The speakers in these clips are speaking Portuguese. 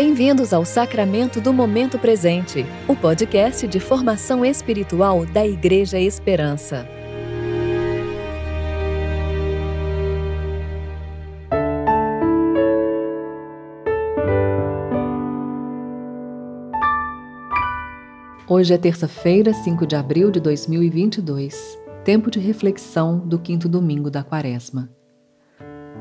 Bem-vindos ao Sacramento do Momento Presente, o podcast de formação espiritual da Igreja Esperança. Hoje é terça-feira, 5 de abril de 2022, tempo de reflexão do quinto domingo da Quaresma.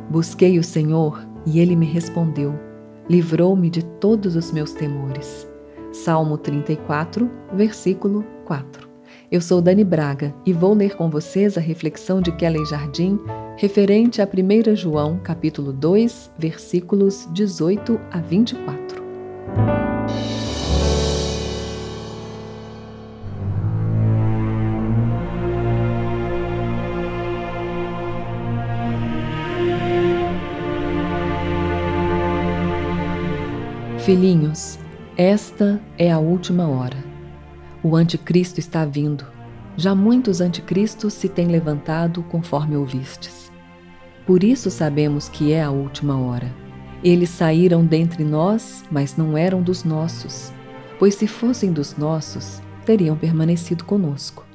Busquei o Senhor e ele me respondeu livrou-me de todos os meus temores. Salmo 34, versículo 4. Eu sou Dani Braga e vou ler com vocês a reflexão de Kelly Jardim referente a 1 João, capítulo 2, versículos 18 a 24. Filhinhos, esta é a última hora. O anticristo está vindo. Já muitos anticristos se têm levantado, conforme ouvistes. Por isso sabemos que é a última hora. Eles saíram dentre nós, mas não eram dos nossos, pois se fossem dos nossos, teriam permanecido conosco.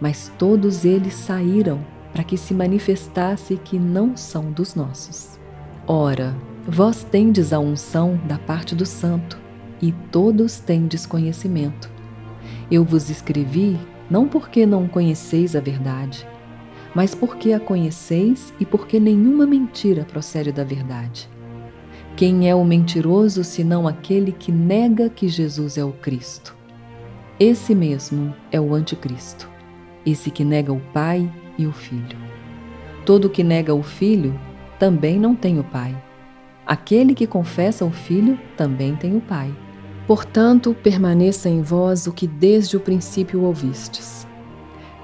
Mas todos eles saíram para que se manifestasse que não são dos nossos. Ora, Vós tendes a unção da parte do Santo, e todos tendes conhecimento. Eu vos escrevi não porque não conheceis a verdade, mas porque a conheceis e porque nenhuma mentira procede da verdade. Quem é o mentiroso senão aquele que nega que Jesus é o Cristo? Esse mesmo é o Anticristo, esse que nega o Pai e o Filho. Todo que nega o Filho também não tem o Pai. Aquele que confessa o Filho também tem o Pai. Portanto, permaneça em vós o que desde o princípio ouvistes.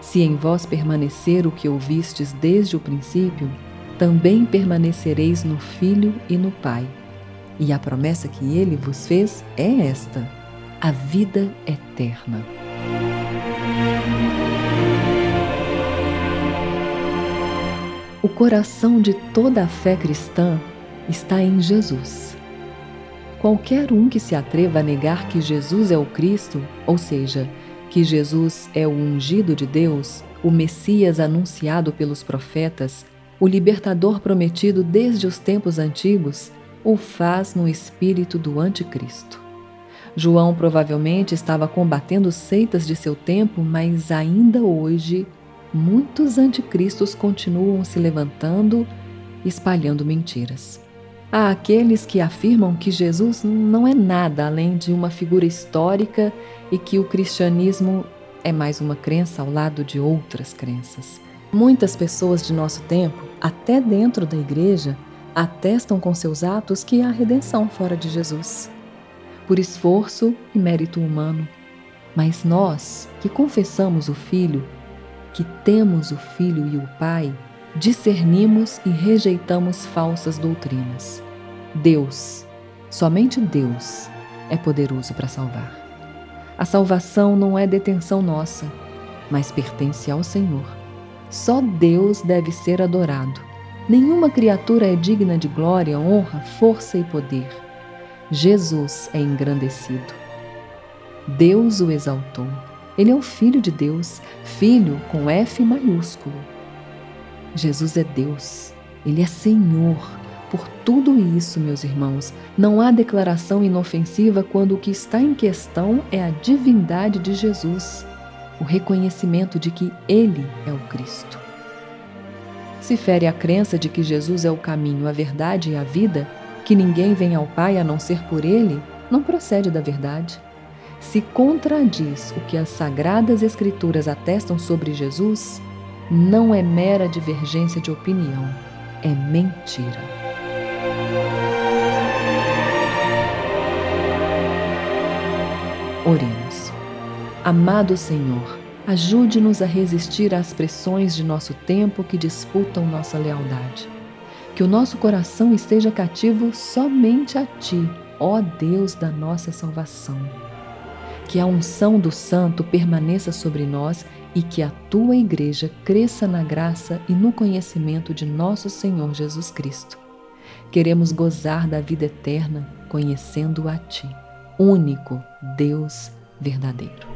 Se em vós permanecer o que ouvistes desde o princípio, também permanecereis no Filho e no Pai. E a promessa que ele vos fez é esta: a vida eterna. O coração de toda a fé cristã está em Jesus. Qualquer um que se atreva a negar que Jesus é o Cristo, ou seja, que Jesus é o ungido de Deus, o Messias anunciado pelos profetas, o libertador prometido desde os tempos antigos, o faz no espírito do Anticristo. João provavelmente estava combatendo seitas de seu tempo, mas ainda hoje muitos anticristos continuam se levantando, espalhando mentiras. Há aqueles que afirmam que Jesus não é nada além de uma figura histórica e que o cristianismo é mais uma crença ao lado de outras crenças. Muitas pessoas de nosso tempo, até dentro da igreja, atestam com seus atos que há redenção fora de Jesus, por esforço e mérito humano. Mas nós, que confessamos o Filho, que temos o Filho e o Pai, discernimos e rejeitamos falsas doutrinas. Deus, somente Deus, é poderoso para salvar. A salvação não é detenção nossa, mas pertence ao Senhor. Só Deus deve ser adorado. Nenhuma criatura é digna de glória, honra, força e poder. Jesus é engrandecido. Deus o exaltou. Ele é o Filho de Deus, Filho com F maiúsculo. Jesus é Deus, Ele é Senhor. Por tudo isso, meus irmãos, não há declaração inofensiva quando o que está em questão é a divindade de Jesus, o reconhecimento de que Ele é o Cristo. Se fere a crença de que Jesus é o caminho, a verdade e a vida, que ninguém vem ao Pai a não ser por Ele, não procede da verdade. Se contradiz o que as sagradas Escrituras atestam sobre Jesus, não é mera divergência de opinião, é mentira. Oremos. Amado Senhor, ajude-nos a resistir às pressões de nosso tempo que disputam nossa lealdade. Que o nosso coração esteja cativo somente a Ti, ó Deus da nossa salvação. Que a unção do Santo permaneça sobre nós e que a tua igreja cresça na graça e no conhecimento de nosso Senhor Jesus Cristo. Queremos gozar da vida eterna conhecendo a Ti, único Deus verdadeiro.